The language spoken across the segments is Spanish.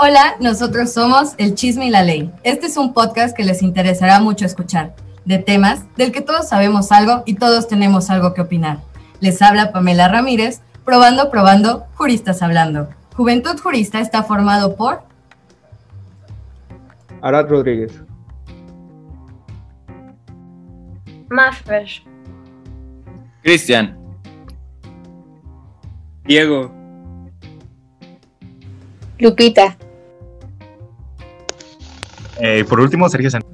Hola, nosotros somos El Chisme y la Ley. Este es un podcast que les interesará mucho escuchar, de temas del que todos sabemos algo y todos tenemos algo que opinar. Les habla Pamela Ramírez, probando, probando, juristas hablando. Juventud Jurista está formado por... Arad Rodríguez. Mafresh. Cristian. Diego. Lupita. Eh, por último, Sergio Sánchez.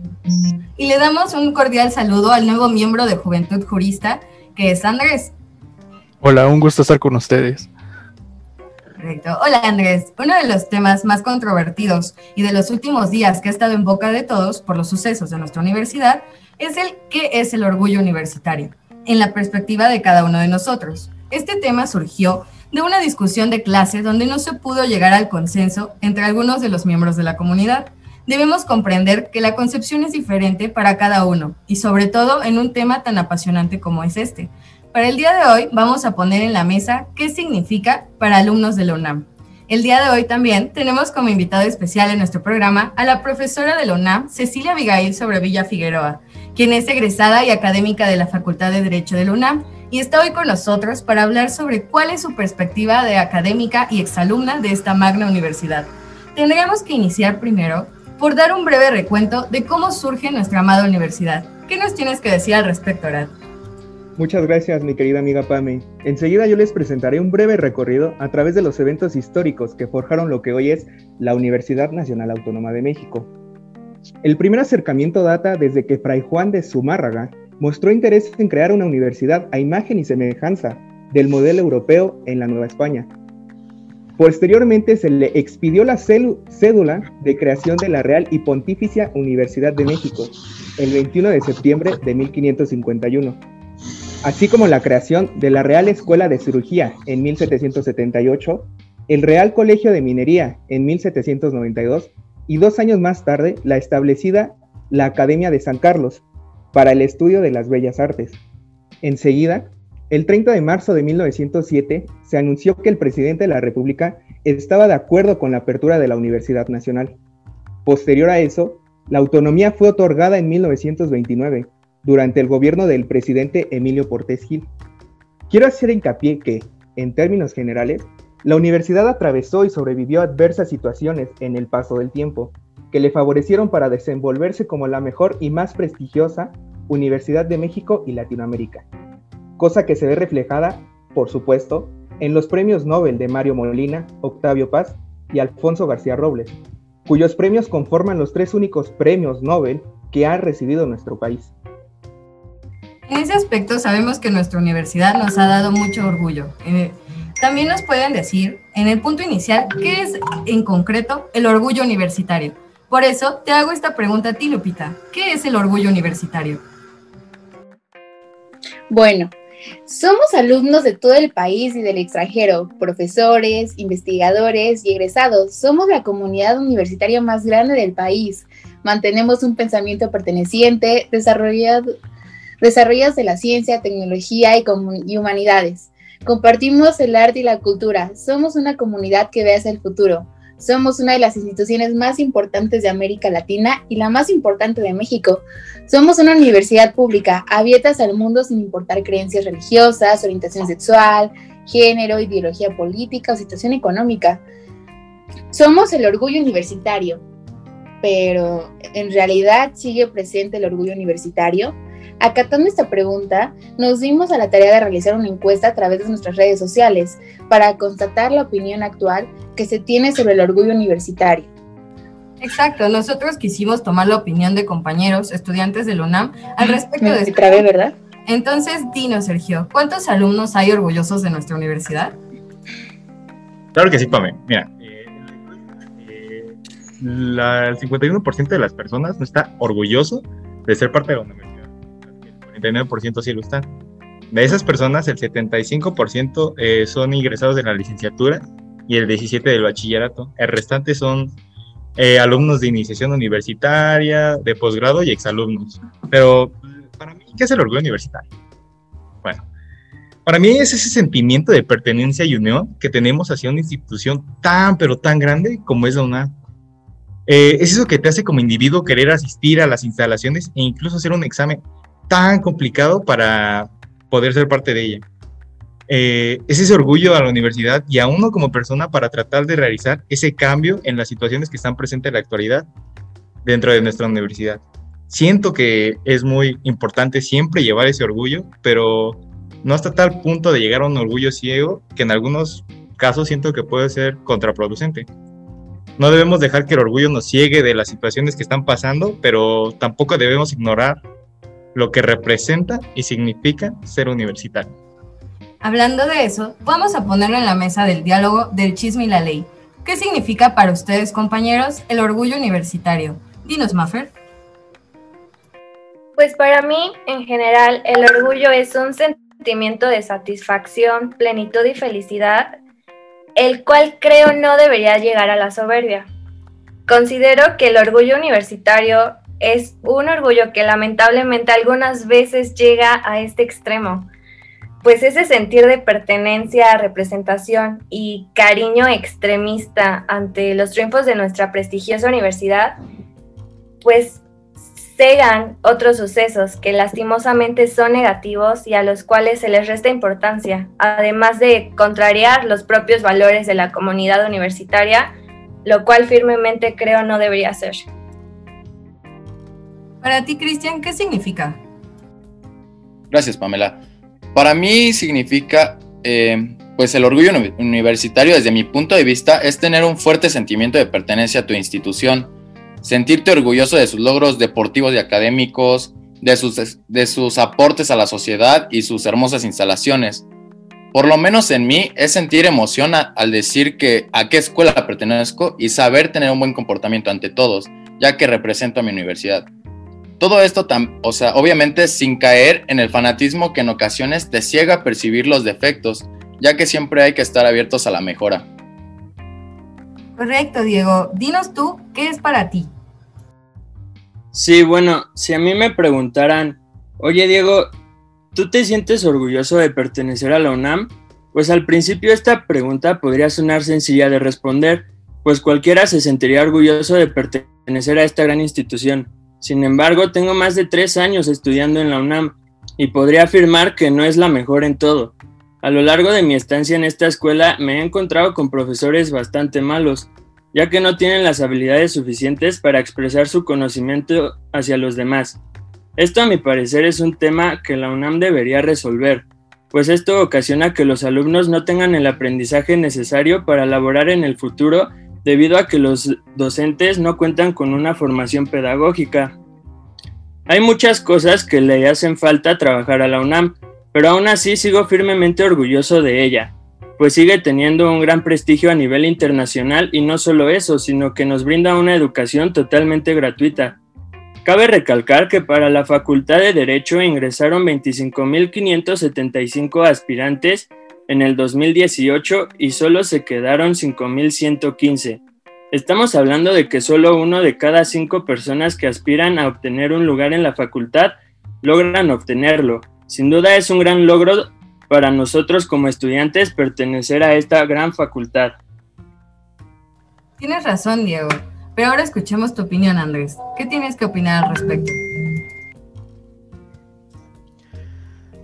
Y le damos un cordial saludo al nuevo miembro de Juventud Jurista, que es Andrés. Hola, un gusto estar con ustedes. Correcto. Hola Andrés. Uno de los temas más controvertidos y de los últimos días que ha estado en boca de todos por los sucesos de nuestra universidad es el qué es el orgullo universitario, en la perspectiva de cada uno de nosotros. Este tema surgió de una discusión de clase donde no se pudo llegar al consenso entre algunos de los miembros de la comunidad debemos comprender que la concepción es diferente para cada uno y sobre todo en un tema tan apasionante como es este. Para el día de hoy vamos a poner en la mesa qué significa para alumnos de la UNAM. El día de hoy también tenemos como invitado especial en nuestro programa a la profesora de la UNAM, Cecilia Abigail Sobrevilla Figueroa, quien es egresada y académica de la Facultad de Derecho de la UNAM y está hoy con nosotros para hablar sobre cuál es su perspectiva de académica y exalumna de esta magna universidad. Tendríamos que iniciar primero por dar un breve recuento de cómo surge nuestra amada universidad. ¿Qué nos tienes que decir al respecto, Arad? Muchas gracias, mi querida amiga Pame. Enseguida yo les presentaré un breve recorrido a través de los eventos históricos que forjaron lo que hoy es la Universidad Nacional Autónoma de México. El primer acercamiento data desde que Fray Juan de Zumárraga mostró interés en crear una universidad a imagen y semejanza del modelo europeo en la Nueva España, Posteriormente se le expidió la cédula de creación de la Real y Pontificia Universidad de México el 21 de septiembre de 1551, así como la creación de la Real Escuela de Cirugía en 1778, el Real Colegio de Minería en 1792 y dos años más tarde la establecida la Academia de San Carlos para el estudio de las bellas artes. Enseguida, el 30 de marzo de 1907 se anunció que el presidente de la República estaba de acuerdo con la apertura de la Universidad Nacional. Posterior a eso, la autonomía fue otorgada en 1929, durante el gobierno del presidente Emilio Portés Gil. Quiero hacer hincapié que, en términos generales, la universidad atravesó y sobrevivió a adversas situaciones en el paso del tiempo, que le favorecieron para desenvolverse como la mejor y más prestigiosa Universidad de México y Latinoamérica cosa que se ve reflejada, por supuesto, en los premios Nobel de Mario Molina, Octavio Paz y Alfonso García Robles, cuyos premios conforman los tres únicos premios Nobel que ha recibido nuestro país. En ese aspecto sabemos que nuestra universidad nos ha dado mucho orgullo. Eh, también nos pueden decir, en el punto inicial, qué es en concreto el orgullo universitario. Por eso te hago esta pregunta a ti, Lupita. ¿Qué es el orgullo universitario? Bueno, somos alumnos de todo el país y del extranjero, profesores, investigadores y egresados. Somos la comunidad universitaria más grande del país. Mantenemos un pensamiento perteneciente, desarrollado, desarrollados de la ciencia, tecnología y, y humanidades. Compartimos el arte y la cultura. Somos una comunidad que ve hacia el futuro. Somos una de las instituciones más importantes de América Latina y la más importante de México. Somos una universidad pública, abiertas al mundo sin importar creencias religiosas, orientación sexual, género, ideología política o situación económica. Somos el orgullo universitario, pero ¿en realidad sigue presente el orgullo universitario? Acatando esta pregunta, nos dimos a la tarea de realizar una encuesta a través de nuestras redes sociales para constatar la opinión actual que se tiene sobre el orgullo universitario. Exacto, nosotros quisimos tomar la opinión de compañeros, estudiantes del UNAM, al respecto de esto. ¿verdad? Entonces, dinos, Sergio, ¿cuántos alumnos hay orgullosos de nuestra universidad? Claro que sí, Pame. Mira, eh, eh, el 51% de las personas no está orgulloso de ser parte de la universidad 39% sí lo están. De esas personas, el 75% eh, son ingresados de la licenciatura y el 17% del bachillerato. El restante son eh, alumnos de iniciación universitaria, de posgrado y exalumnos. Pero para mí, ¿qué es el orgullo universitario? Bueno, Para mí es ese sentimiento de pertenencia y unión que tenemos hacia una institución tan, pero tan grande como es la UNAM. Eh, es eso que te hace como individuo querer asistir a las instalaciones e incluso hacer un examen tan complicado para poder ser parte de ella. Eh, es ese orgullo a la universidad y a uno como persona para tratar de realizar ese cambio en las situaciones que están presentes en la actualidad dentro de nuestra universidad. Siento que es muy importante siempre llevar ese orgullo, pero no hasta tal punto de llegar a un orgullo ciego que en algunos casos siento que puede ser contraproducente. No debemos dejar que el orgullo nos ciegue de las situaciones que están pasando, pero tampoco debemos ignorar lo que representa y significa ser universitario. Hablando de eso, vamos a ponerlo en la mesa del diálogo del chisme y la ley. ¿Qué significa para ustedes, compañeros, el orgullo universitario? Dinos, Maffer. Pues para mí, en general, el orgullo es un sentimiento de satisfacción, plenitud y felicidad, el cual creo no debería llegar a la soberbia. Considero que el orgullo universitario es un orgullo que lamentablemente algunas veces llega a este extremo, pues ese sentir de pertenencia, representación y cariño extremista ante los triunfos de nuestra prestigiosa universidad, pues cegan otros sucesos que lastimosamente son negativos y a los cuales se les resta importancia, además de contrariar los propios valores de la comunidad universitaria, lo cual firmemente creo no debería ser. Para ti, Cristian, ¿qué significa? Gracias, Pamela. Para mí significa, eh, pues el orgullo universitario desde mi punto de vista es tener un fuerte sentimiento de pertenencia a tu institución, sentirte orgulloso de sus logros deportivos y académicos, de sus, de sus aportes a la sociedad y sus hermosas instalaciones. Por lo menos en mí es sentir emoción al decir que a qué escuela pertenezco y saber tener un buen comportamiento ante todos, ya que represento a mi universidad. Todo esto, o sea, obviamente sin caer en el fanatismo que en ocasiones te ciega a percibir los defectos, ya que siempre hay que estar abiertos a la mejora. Correcto, Diego. Dinos tú, ¿qué es para ti? Sí, bueno, si a mí me preguntaran, oye Diego, ¿tú te sientes orgulloso de pertenecer a la UNAM? Pues al principio esta pregunta podría sonar sencilla de responder, pues cualquiera se sentiría orgulloso de pertenecer a esta gran institución. Sin embargo, tengo más de tres años estudiando en la UNAM y podría afirmar que no es la mejor en todo. A lo largo de mi estancia en esta escuela me he encontrado con profesores bastante malos, ya que no tienen las habilidades suficientes para expresar su conocimiento hacia los demás. Esto a mi parecer es un tema que la UNAM debería resolver, pues esto ocasiona que los alumnos no tengan el aprendizaje necesario para laborar en el futuro debido a que los docentes no cuentan con una formación pedagógica. Hay muchas cosas que le hacen falta trabajar a la UNAM, pero aún así sigo firmemente orgulloso de ella, pues sigue teniendo un gran prestigio a nivel internacional y no solo eso, sino que nos brinda una educación totalmente gratuita. Cabe recalcar que para la Facultad de Derecho ingresaron 25.575 aspirantes en el 2018 y solo se quedaron 5.115. Estamos hablando de que solo uno de cada cinco personas que aspiran a obtener un lugar en la facultad logran obtenerlo, sin duda es un gran logro para nosotros como estudiantes pertenecer a esta gran facultad. Tienes razón, Diego. Pero ahora escuchemos tu opinión, Andrés. ¿Qué tienes que opinar al respecto?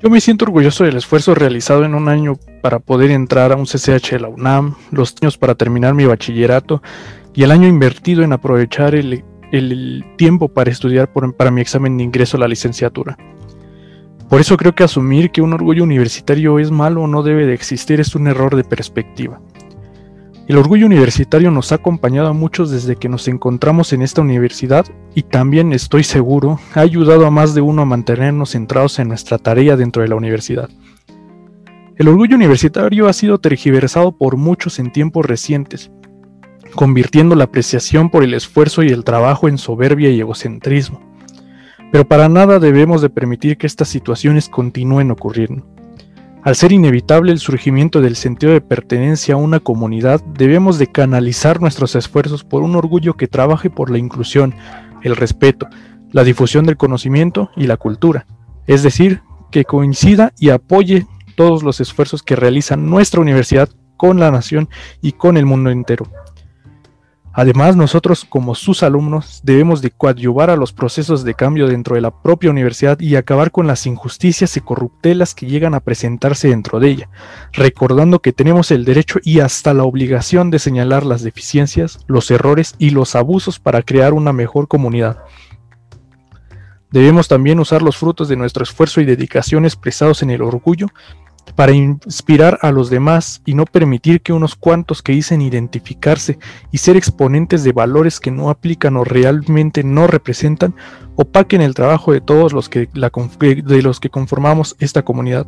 Yo me siento orgulloso del esfuerzo realizado en un año para poder entrar a un CCH de la UNAM, los años para terminar mi bachillerato y el año invertido en aprovechar el, tiempo para estudiar para mi examen de ingreso a la licenciatura. Por eso creo que asumir que un orgullo universitario es malo o no debe de existir es un error de perspectiva. El orgullo universitario nos ha acompañado a muchos desde que nos encontramos en esta universidad y también estoy seguro ha ayudado a más de uno a mantenernos centrados en nuestra tarea dentro de la universidad. El orgullo universitario ha sido tergiversado por muchos en tiempos recientes, convirtiendo la apreciación por el esfuerzo y el trabajo en soberbia y egocentrismo pero para nada debemos de permitir que estas situaciones continúen ocurriendo. Al ser inevitable el surgimiento del sentido de pertenencia a una comunidad, debemos de canalizar nuestros esfuerzos por un orgullo que trabaje por la inclusión, el respeto, la difusión del conocimiento y la cultura, es decir, que coincida y apoye todos los esfuerzos que realiza nuestra universidad con la nación y con el mundo entero. Además, nosotros como sus alumnos debemos de coadyuvar a los procesos de cambio dentro de la propia universidad y acabar con las injusticias y corruptelas que llegan a presentarse dentro de ella, recordando que tenemos el derecho y hasta la obligación de señalar las deficiencias, los errores y los abusos para crear una mejor comunidad. Debemos también usar los frutos de nuestro esfuerzo y dedicación expresados en el orgullo para inspirar a los demás y no permitir que unos cuantos que dicen identificarse y ser exponentes de valores que no aplican o realmente no representan opaquen el trabajo de todos los que, de los que conformamos esta comunidad,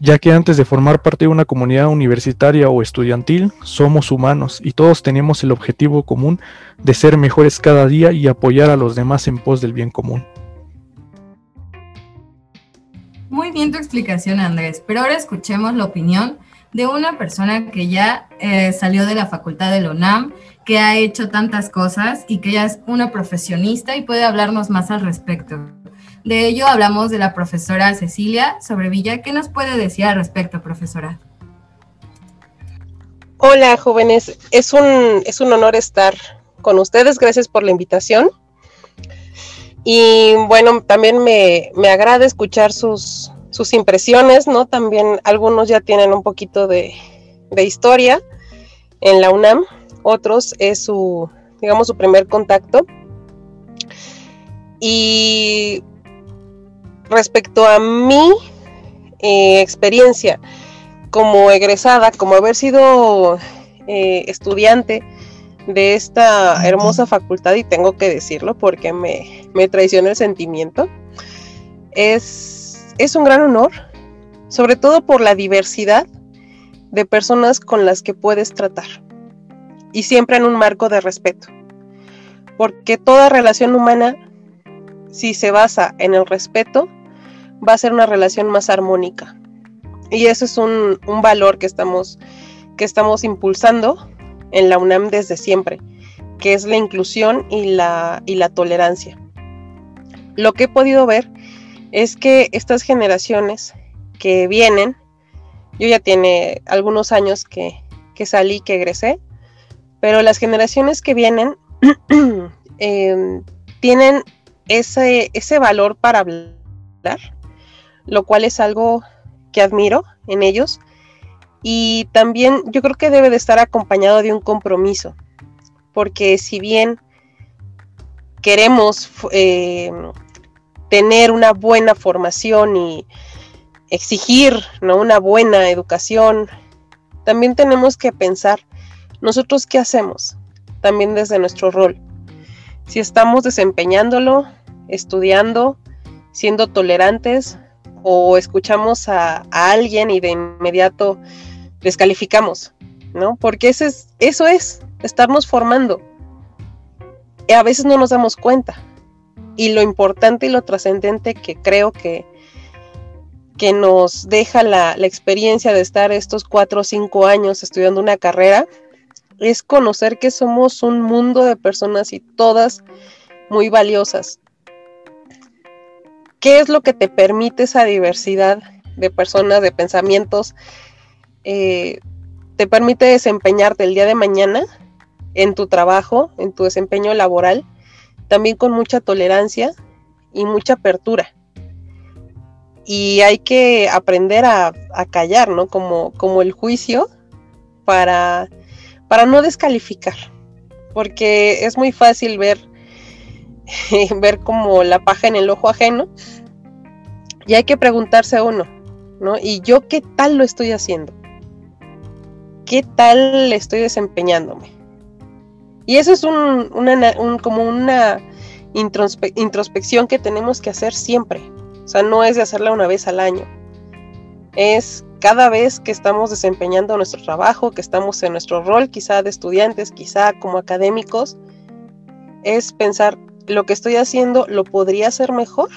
ya que antes de formar parte de una comunidad universitaria o estudiantil, somos humanos y todos tenemos el objetivo común de ser mejores cada día y apoyar a los demás en pos del bien común. Explicación, Andrés, pero ahora escuchemos la opinión de una persona que ya eh, salió de la facultad de la UNAM, que ha hecho tantas cosas y que ya es una profesionista y puede hablarnos más al respecto. De ello hablamos de la profesora Cecilia Sobrevilla. ¿Qué nos puede decir al respecto, profesora? Hola, jóvenes. Es un, es un honor estar con ustedes. Gracias por la invitación. Y bueno, también me, agrada escuchar sus, sus, impresiones, ¿no? También algunos ya tienen un poquito de, historia en la UNAM, otros es su, digamos, su primer contacto. Y respecto a mi eh, experiencia como egresada, como haber sido eh, estudiante de esta hermosa facultad, y tengo que decirlo porque me, me traiciona el sentimiento, es, es un gran honor, sobre todo por la diversidad de personas con las que puedes tratar, y siempre en un marco de respeto, porque toda relación humana, si se basa en el respeto, va a ser una relación más armónica. Y eso es un, un valor que estamos, que estamos impulsando en la UNAM desde siempre, que es la inclusión y la, y la tolerancia. Lo que he podido ver es que estas generaciones que vienen, yo ya tiene algunos años que, salí, que egresé, pero las generaciones que vienen em, tienen ese, ese valor para hablar, lo cual es algo que admiro en ellos. Y también yo creo que debe de estar acompañado de un compromiso, porque si bien queremos eh, tener una buena formación y exigir ¿no? una buena educación, también tenemos que pensar nosotros qué hacemos, también desde nuestro rol. Si estamos desempeñándolo, estudiando, siendo tolerantes, o escuchamos a, alguien y de inmediato descalificamos, ¿no? Porque eso es, eso es, estarnos formando. Y a veces no nos damos cuenta. Y lo importante y lo trascendente que creo que, que nos deja la, la, experiencia de estar estos cuatro o cinco años estudiando una carrera es conocer que somos un mundo de personas y todas muy valiosas. ¿Qué es lo que te permite esa diversidad de personas, de pensamientos, eh, te permite desempeñarte el día de mañana en tu trabajo, en tu desempeño laboral, también con mucha tolerancia y mucha apertura. Y hay que aprender a, callar, ¿no? Como, como el juicio para, para no descalificar. Porque es muy fácil ver, ver como la paja en el ojo ajeno. Y hay que preguntarse a uno, ¿no? ¿Y yo qué tal lo estoy haciendo? qué tal estoy desempeñándome. Y eso es un, como una introspección que tenemos que hacer siempre. O sea, no es de hacerla una vez al año. Es cada vez que estamos desempeñando nuestro trabajo, que estamos en nuestro rol quizá de estudiantes, quizá como académicos, es pensar, lo que estoy haciendo, ¿lo podría hacer mejor?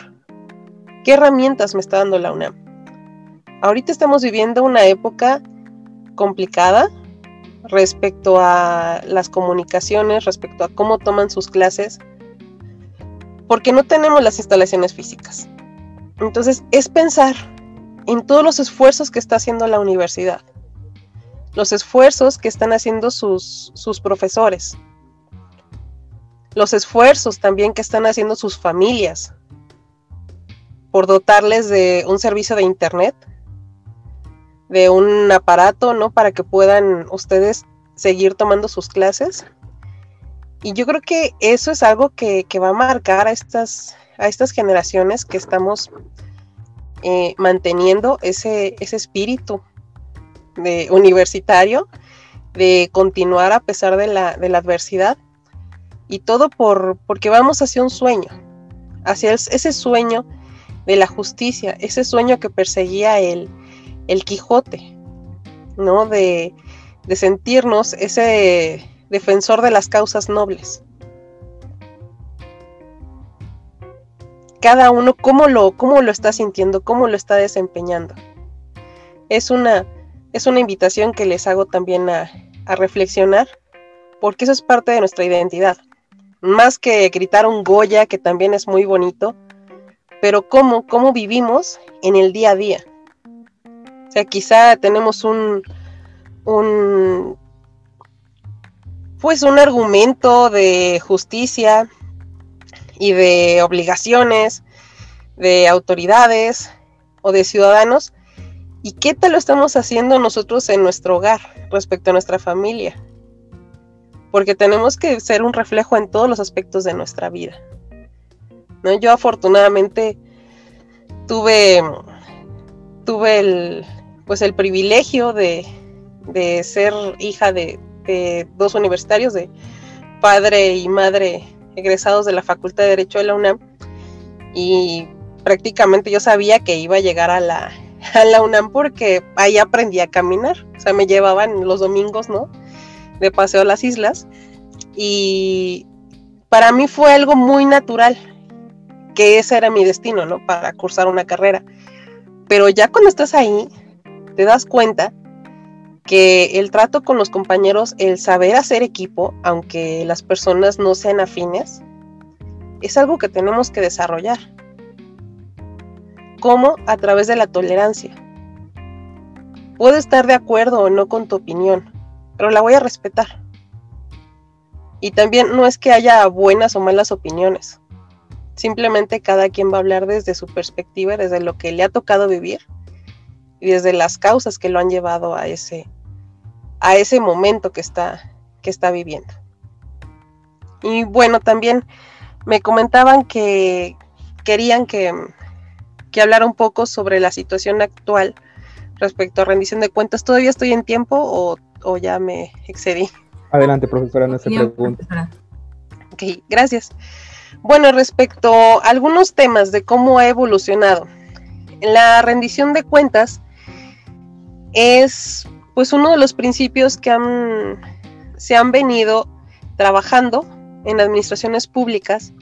¿Qué herramientas me está dando la UNAM? Ahorita estamos viviendo una época complicada respecto a las comunicaciones, respecto a cómo toman sus clases, porque no tenemos las instalaciones físicas. Entonces es pensar en todos los esfuerzos que está haciendo la universidad, los esfuerzos que están haciendo sus, sus profesores, los esfuerzos también que están haciendo sus familias por dotarles de un servicio de internet, de un aparato, ¿no? Para que puedan ustedes seguir tomando sus clases. Y yo creo que eso es algo que, va a marcar a estas, a estas generaciones que estamos eh, manteniendo ese, ese espíritu de universitario, de continuar a pesar de la, de la adversidad y todo por, porque vamos hacia un sueño, hacia ese sueño de la justicia, ese sueño que perseguía el, el Quijote, ¿no? De, sentirnos ese defensor de las causas nobles. Cada uno, ¿cómo lo, cómo lo está sintiendo? ¿Cómo lo está desempeñando? Es una, es una invitación que les hago también a, a reflexionar, porque eso es parte de nuestra identidad más que gritar un Goya, que también es muy bonito, pero cómo, cómo vivimos en el día a día. O sea, quizá tenemos un, un pues un argumento de justicia y de obligaciones de autoridades o de ciudadanos. ¿Y qué tal lo estamos haciendo nosotros en nuestro hogar respecto a nuestra familia? porque tenemos que ser un reflejo en todos los aspectos de nuestra vida. ¿no? Yo afortunadamente tuve, tuve el, pues el privilegio de, ser hija de, dos universitarios, de padre y madre egresados de la Facultad de Derecho de la UNAM, y prácticamente yo sabía que iba a llegar a la, a la UNAM porque ahí aprendí a caminar, o sea, me llevaban los domingos, ¿no? de paseo a las islas y para mí fue algo muy natural que ese era mi destino, ¿no? Para cursar una carrera. Pero ya cuando estás ahí, te das cuenta que el trato con los compañeros, el saber hacer equipo, aunque las personas no sean afines, es algo que tenemos que desarrollar. ¿Cómo? A través de la tolerancia. Puedo estar de acuerdo o no con tu opinión, pero la voy a respetar. Y también no es que haya buenas o malas opiniones. Simplemente cada quien va a hablar desde su perspectiva, desde lo que le ha tocado vivir y desde las causas que lo han llevado a ese, a ese momento que está, que está viviendo. Y bueno, también me comentaban que querían que, que hablara un poco sobre la situación actual respecto a rendición de cuentas. ¿Todavía estoy en tiempo o o ya me excedí. Adelante, profesora, no se pregunte. Ok, gracias. Bueno, respecto a algunos temas de cómo ha evolucionado, la rendición de cuentas es pues uno de los principios que han, se han venido trabajando en administraciones públicas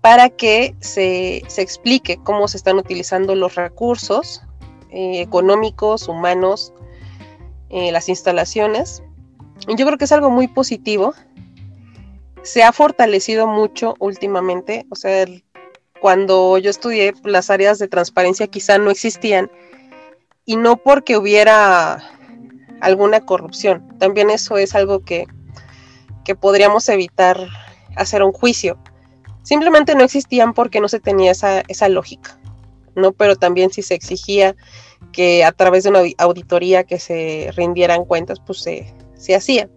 para que se, explique cómo se están utilizando los recursos eh, económicos, humanos, eh, las instalaciones. Yo creo que es algo muy positivo. Se ha fortalecido mucho últimamente. O sea, cuando yo estudié, las áreas de transparencia quizá no existían. Y no porque hubiera alguna corrupción. También eso es algo que, que podríamos evitar hacer un juicio. Simplemente no existían porque no se tenía esa, esa lógica. ¿no? Pero también si se exigía que a través de una auditoría que se rindieran cuentas, pues se, hacía.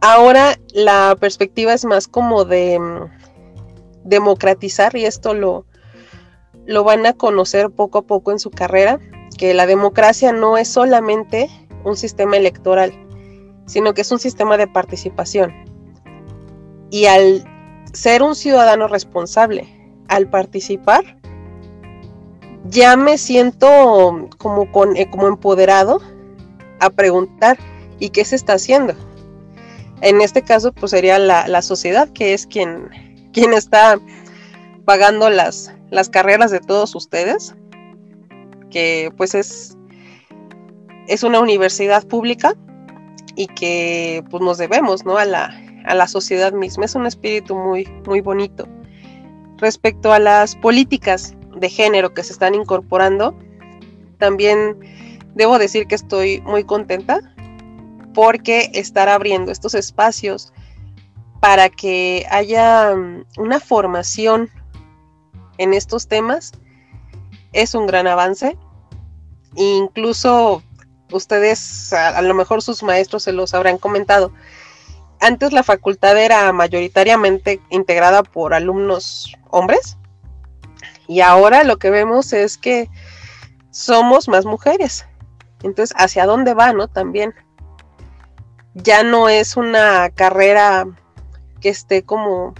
Ahora la perspectiva es más como de mm, democratizar y esto lo, lo van a conocer poco a poco en su carrera, que la democracia no es solamente un sistema electoral, sino que es un sistema de participación. Y al ser un ciudadano responsable, al participar, ya me siento como, con, eh, como empoderado a preguntar, ¿y qué se está haciendo? En este caso, pues sería la, sociedad, que es quien, quien está pagando las, las carreras de todos ustedes, que pues es, es una universidad pública y que pues nos debemos, ¿no? A la, a la sociedad misma. Es un espíritu muy, muy bonito. Respecto a las políticas, de género que se están incorporando, también debo decir que estoy muy contenta porque estar abriendo estos espacios para que haya mm, una formación en estos temas es un gran avance. Incluso ustedes, a, lo mejor sus maestros se los habrán comentado. Antes la facultad era mayoritariamente integrada por alumnos hombres y ahora lo que vemos es que somos más mujeres. Entonces, ¿hacia dónde va, no? También. Ya no es una carrera que esté como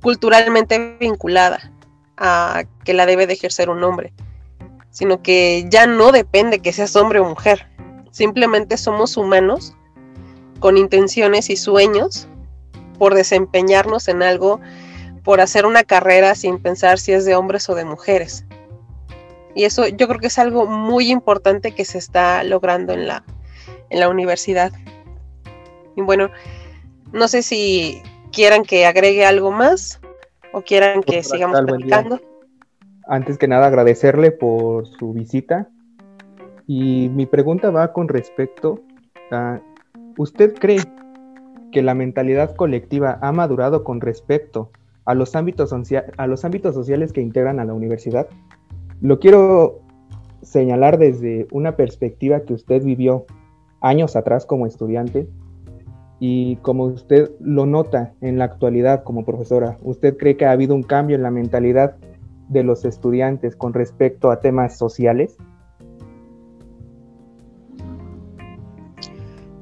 culturalmente vinculada que la debe de ejercer un hombre, sino que ya no depende que seas hombre o mujer, simplemente somos humanos con intenciones y sueños por desempeñarnos en algo, por hacer una carrera sin pensar si es de hombres o de mujeres. Y eso yo creo que es algo muy importante que se está logrando en la, en la universidad. Y bueno, no sé si quieran que agregue algo más o quieran que sigamos platicando. Antes que nada, agradecerle por su visita. Y mi pregunta va con respecto a, ¿usted cree que la mentalidad colectiva ha madurado con respecto a los ámbitos, a los ámbitos sociales que integran a la universidad? Lo quiero señalar desde una perspectiva que usted vivió años atrás como estudiante y como usted lo nota en la actualidad como profesora, ¿usted cree que ha habido un cambio en la mentalidad de los estudiantes con respecto a temas sociales?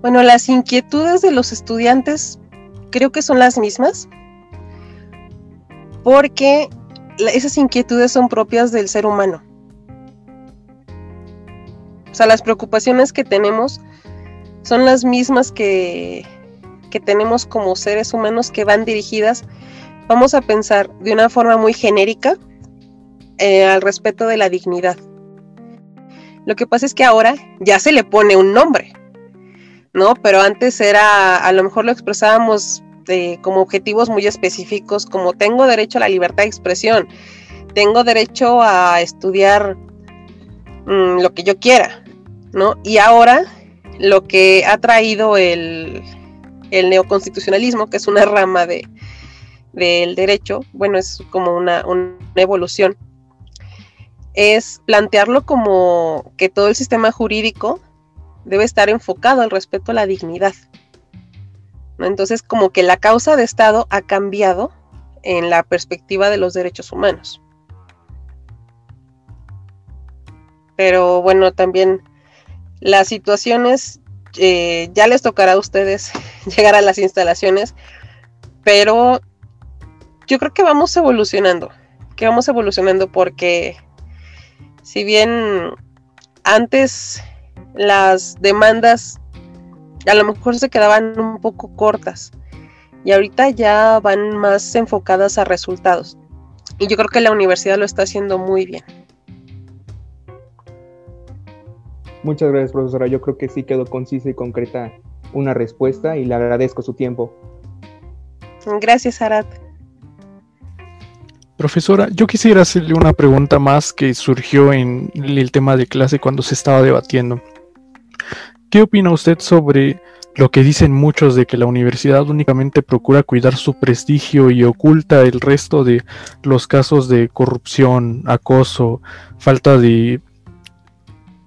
Bueno, las inquietudes de los estudiantes creo que son las mismas, porque esas inquietudes son propias del ser humano. O sea, las preocupaciones que tenemos son las mismas que, que tenemos como seres humanos que van dirigidas, vamos a pensar de una forma muy genérica eh, al respeto de la dignidad. Lo que pasa es que ahora ya se le pone un nombre, ¿no? Pero antes era, a lo mejor lo expresábamos como objetivos muy específicos, como tengo derecho a la libertad de expresión, tengo derecho a estudiar mm, lo que yo quiera, ¿no? Y ahora lo que ha traído el, el neoconstitucionalismo, que es una rama de, del derecho, bueno, es como una, evolución, es plantearlo como que todo el sistema jurídico debe estar enfocado al respeto a la dignidad. Entonces, como que la causa de Estado ha cambiado en la perspectiva de los derechos humanos. Pero bueno, también las situaciones eh, ya les tocará a ustedes llegar a las instalaciones, pero yo creo que vamos evolucionando, que vamos evolucionando porque si bien antes las demandas a lo mejor se quedaban un poco cortas y ahorita ya van más enfocadas a resultados. Y yo creo que la universidad lo está haciendo muy bien. Muchas gracias, profesora. Yo creo que sí quedó concisa y concreta una respuesta y le agradezco su tiempo. Gracias, Arad. Profesora, yo quisiera hacerle una pregunta más que surgió en el tema de clase cuando se estaba debatiendo. ¿Qué opina usted sobre lo que dicen muchos de que la universidad únicamente procura cuidar su prestigio y oculta el resto de los casos de corrupción, acoso, falta de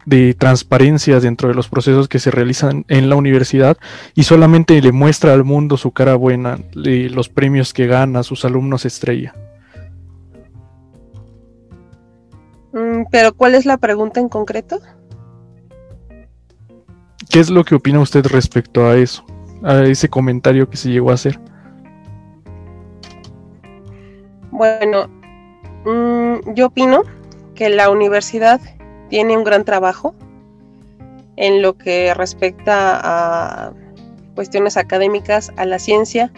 de transparencia dentro de los procesos que se realizan en la universidad y solamente le muestra al mundo su cara buena, los premios que gana, sus alumnos estrella. Mm, pero ¿cuál es la pregunta en concreto? ¿Qué es lo que opina usted respecto a eso? A ese comentario que se llegó a hacer. Bueno, mm, yo opino que la universidad tiene un gran trabajo en lo que respecta a cuestiones académicas, a la ciencia.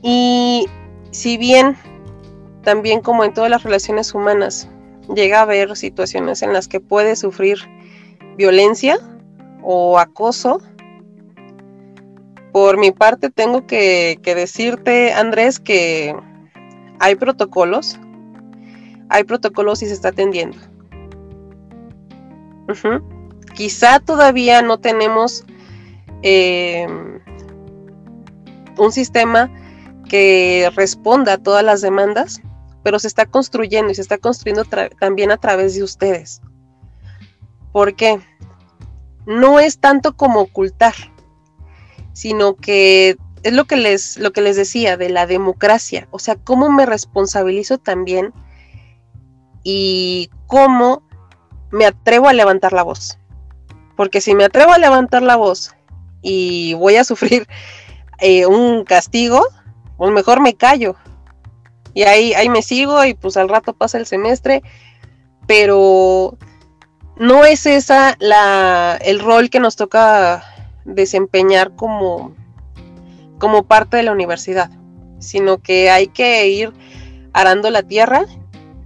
Y si bien también como en todas las relaciones humanas llega a haber situaciones en las que puede sufrir violencia o acoso, por mi parte tengo que, decirte, Andrés, que hay protocolos hay protocolos y se está atendiendo. Quizá todavía no tenemos eh, un sistema que responda a todas las demandas, pero se está construyendo y se está construyendo también a través de ustedes. ¿Por qué? No es tanto como ocultar, sino que es lo que les, lo que les decía de la democracia, o sea, cómo me responsabilizo también y cómo me atrevo a levantar la voz. Porque si me atrevo a levantar la voz y voy a sufrir eh, un castigo, pues mejor me callo. Y ahí, ahí me sigo y pues al rato pasa el semestre, pero no es esa la, el rol que nos toca desempeñar como, como parte de la universidad, sino que hay que ir arando la tierra.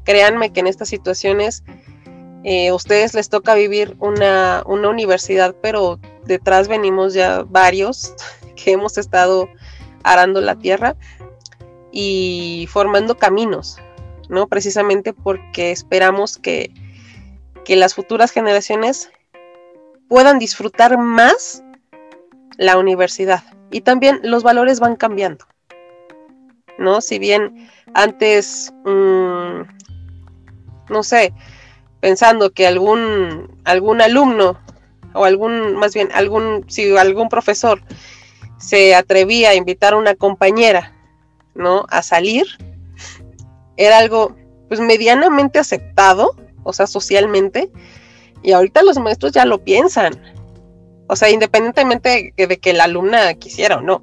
Créanme que en estas situaciones eh, ustedes les toca vivir una, una universidad, pero detrás venimos ya varios que hemos estado arando la tierra y formando caminos, ¿no? Precisamente porque esperamos que, que las futuras generaciones puedan disfrutar más la universidad. Y también los valores van cambiando, ¿no? Si bien antes, mm, no sé, pensando que algún, algún alumno o algún, más bien, algún, si algún profesor se atrevía a invitar a una compañera, ¿no? A salir, era algo, pues, medianamente aceptado, o sea, socialmente, y ahorita los maestros ya lo piensan, o sea, independientemente de que, la alumna quisiera o no.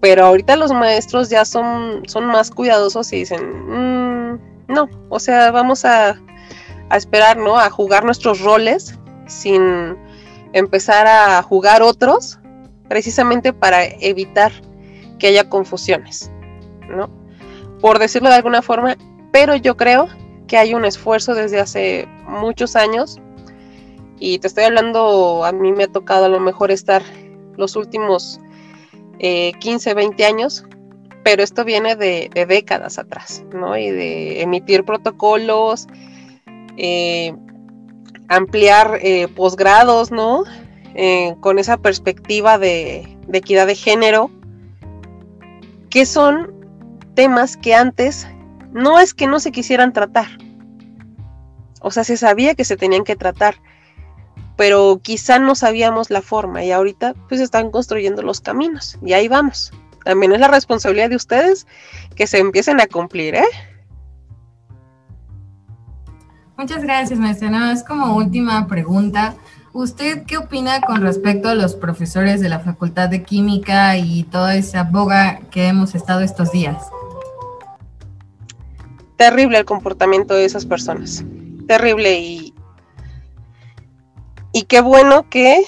Pero ahorita los maestros ya son, son más cuidadosos y dicen, mm, no, o sea, vamos a, a esperar, ¿no? A jugar nuestros roles sin empezar a jugar otros, precisamente para evitar que haya confusiones, ¿no? Por decirlo de alguna forma, pero yo creo que hay un esfuerzo desde hace muchos años y te estoy hablando, a mí me ha tocado a lo mejor estar los últimos 15, eh, 20 años, pero esto viene de, décadas atrás, ¿no? Y de emitir protocolos, eh, ampliar eh, posgrados, ¿no? Eh, con esa perspectiva de, equidad de género, que son temas que antes no es que no se quisieran tratar. O sea, se sabía que se tenían que tratar, pero quizá no sabíamos la forma y ahorita pues están construyendo los caminos y ahí vamos. También es la responsabilidad de ustedes que se empiecen a cumplir, ¿eh? Muchas gracias, maestra. Nada más como última pregunta. ¿Usted qué opina con respecto a los profesores de la Facultad de Química y toda esa boga que hemos estado estos días? Terrible el comportamiento de esas personas. Terrible y, y qué bueno que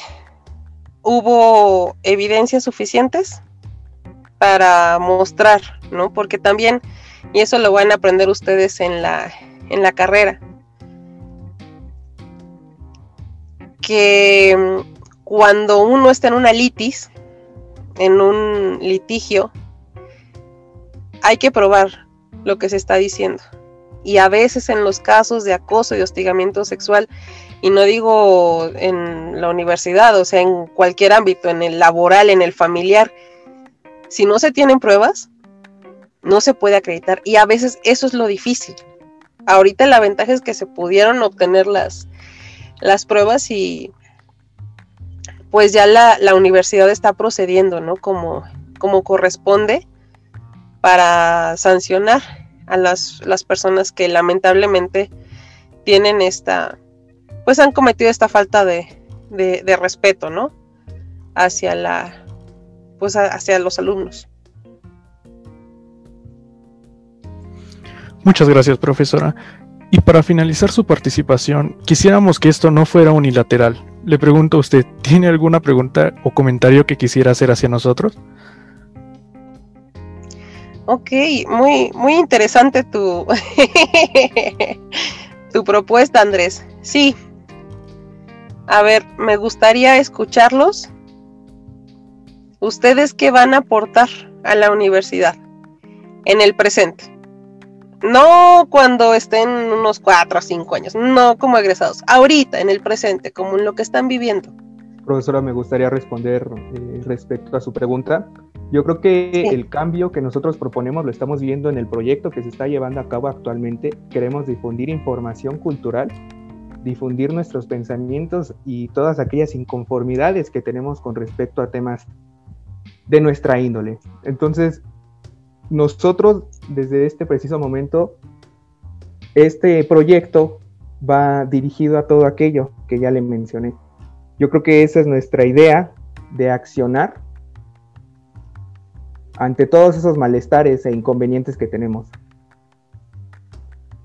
hubo evidencias suficientes para mostrar, ¿no? Porque también, y eso lo van a aprender ustedes en la, en la carrera, que mm, cuando uno está en una litis, en un litigio, hay que probar lo que se está diciendo. Y a veces en los casos de acoso y hostigamiento sexual, y no digo en la universidad, o sea, en cualquier ámbito, en el laboral, en el familiar, si no se tienen pruebas, no se puede acreditar. Y a veces eso es lo difícil. Ahorita la ventaja es que se pudieron obtener las, las pruebas y pues ya la, universidad está procediendo, ¿no? Como, como corresponde para sancionar a las, personas que lamentablemente tienen esta, pues han cometido esta falta de, de, respeto, ¿no? Hacia la, pues hacia los alumnos. Muchas gracias, profesora. Y para finalizar su participación, quisiéramos que esto no fuera unilateral. Le pregunto a usted, ¿tiene alguna pregunta o comentario que quisiera hacer hacia nosotros? Ok, muy, muy interesante tu, tu propuesta, Andrés. Sí. A ver, me gustaría escucharlos. ¿Ustedes qué van a aportar a la universidad en el presente? No cuando estén unos cuatro o cinco años, no como egresados, ahorita, en el presente, como en lo que están viviendo. Profesora, me gustaría responder eh, respecto a su pregunta. Yo creo que el cambio que nosotros proponemos lo estamos viendo en el proyecto que se está llevando a cabo actualmente. Queremos difundir información cultural, difundir nuestros pensamientos y todas aquellas inconformidades que tenemos con respecto a temas de nuestra índole. Entonces, nosotros desde este preciso momento, este proyecto va dirigido a todo aquello que ya le mencioné. Yo creo que esa es nuestra idea de accionar ante todos esos malestares e inconvenientes que tenemos.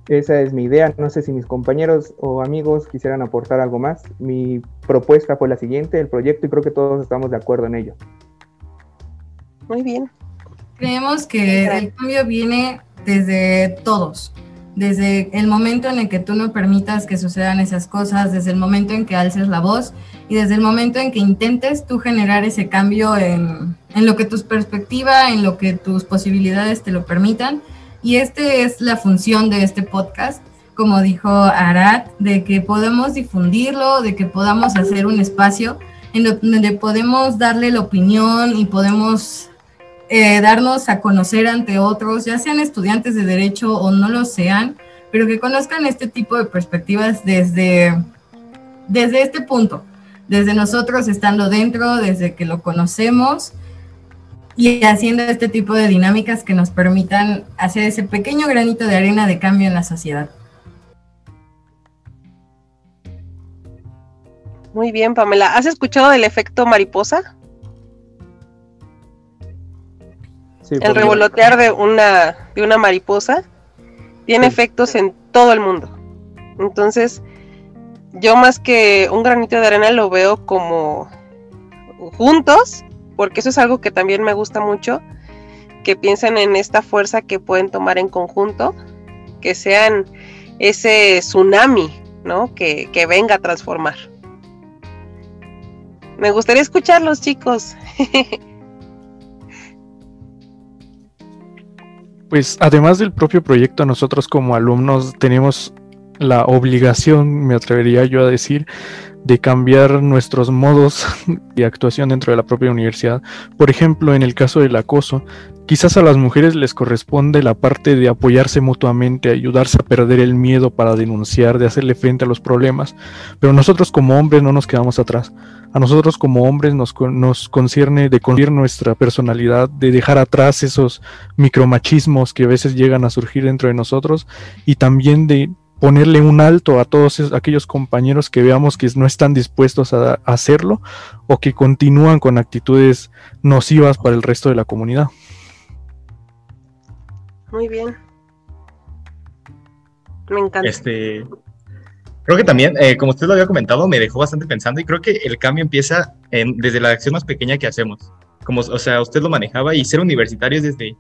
Esa es mi idea. No sé si mis compañeros o amigos quisieran aportar algo más. Mi propuesta fue la siguiente, el proyecto, y creo que todos estamos de acuerdo en ello. Muy bien. Creemos que el cambio viene desde todos, desde el momento en el que tú no permitas que sucedan esas cosas, desde el momento en que alces la voz y desde el momento en que intentes tú generar ese cambio en, en lo que tus perspectiva, en lo que tus posibilidades te lo permitan. Y esta es la función de este podcast, como dijo Arad, de que podemos difundirlo, de que podamos hacer un espacio en donde podemos darle la opinión y podemos eh, darnos a conocer ante otros, ya sean estudiantes de derecho o no lo sean, pero que conozcan este tipo de perspectivas desde, desde este punto, desde nosotros estando dentro, desde que lo conocemos y haciendo este tipo de dinámicas que nos permitan hacer ese pequeño granito de arena de cambio en la sociedad. Muy bien, Pamela. ¿Has escuchado del efecto mariposa? El revolotear de una, de una mariposa tiene efectos en todo el mundo. Entonces, yo más que un granito de arena lo veo como juntos, porque eso es algo que también me gusta mucho, que piensen en esta fuerza que pueden tomar en conjunto, que sean ese tsunami, ¿no? Que, que venga a transformar. Me gustaría escucharlos, chicos. Pues además del propio proyecto, nosotros como alumnos tenemos la obligación, me atrevería yo a decir, de cambiar nuestros modos de actuación dentro de la propia universidad. Por ejemplo, en el caso del acoso, quizás a las mujeres les corresponde la parte de apoyarse mutuamente, ayudarse a perder el miedo para denunciar, de hacerle frente a los problemas, pero nosotros como hombres no nos quedamos atrás. A nosotros como hombres nos, concierne de construir nuestra personalidad, de dejar atrás esos micromachismos que a veces llegan a surgir dentro de nosotros y también de ponerle un alto a todos aquellos compañeros que veamos que no están dispuestos a, hacerlo o que continúan con actitudes nocivas para el resto de la comunidad. Muy bien. Me encanta. Este, creo que también, eh, como usted lo había comentado, me dejó bastante pensando y creo que el cambio empieza en, desde la acción más pequeña que hacemos. Como, o sea, usted lo manejaba y ser universitario es desde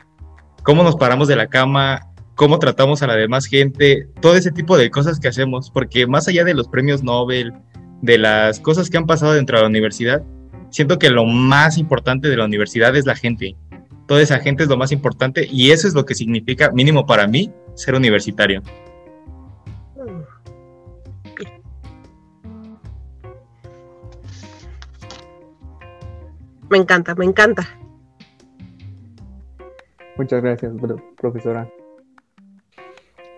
cómo nos paramos de la cama, cómo tratamos a la demás gente, todo ese tipo de cosas que hacemos, porque más allá de los premios Nobel, de las cosas que han pasado dentro de la universidad, siento que lo más importante de la universidad es la gente. Toda esa gente es lo más importante y eso es lo que significa, mínimo para mí, ser universitario. Me encanta, me encanta. Muchas gracias, profesora.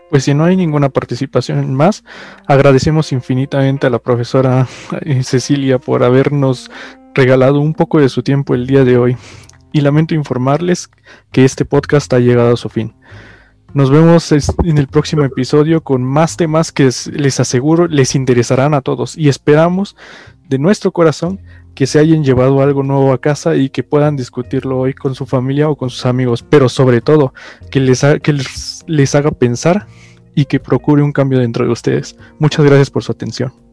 Pues si no hay ninguna participación más, agradecemos infinitamente a la profesora eh, Cecilia por habernos regalado un poco de su tiempo el día de hoy. Y lamento informarles que este podcast ha llegado a su fin. Nos vemos en el próximo episodio con más temas que les aseguro les interesarán a todos y esperamos de nuestro corazón que se hayan llevado algo nuevo a casa y que puedan discutirlo hoy con su familia o con sus amigos, pero sobre todo que les, haga pensar y que procure un cambio dentro de ustedes. Muchas gracias por su atención.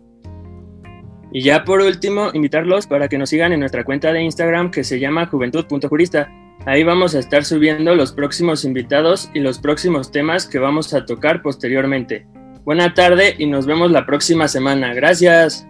Y ya por último, invitarlos para que nos sigan en nuestra cuenta de Instagram que se llama juventud.jurista. Ahí vamos a estar subiendo los próximos invitados y los próximos temas que vamos a tocar posteriormente. Buena tarde y nos vemos la próxima semana. Gracias.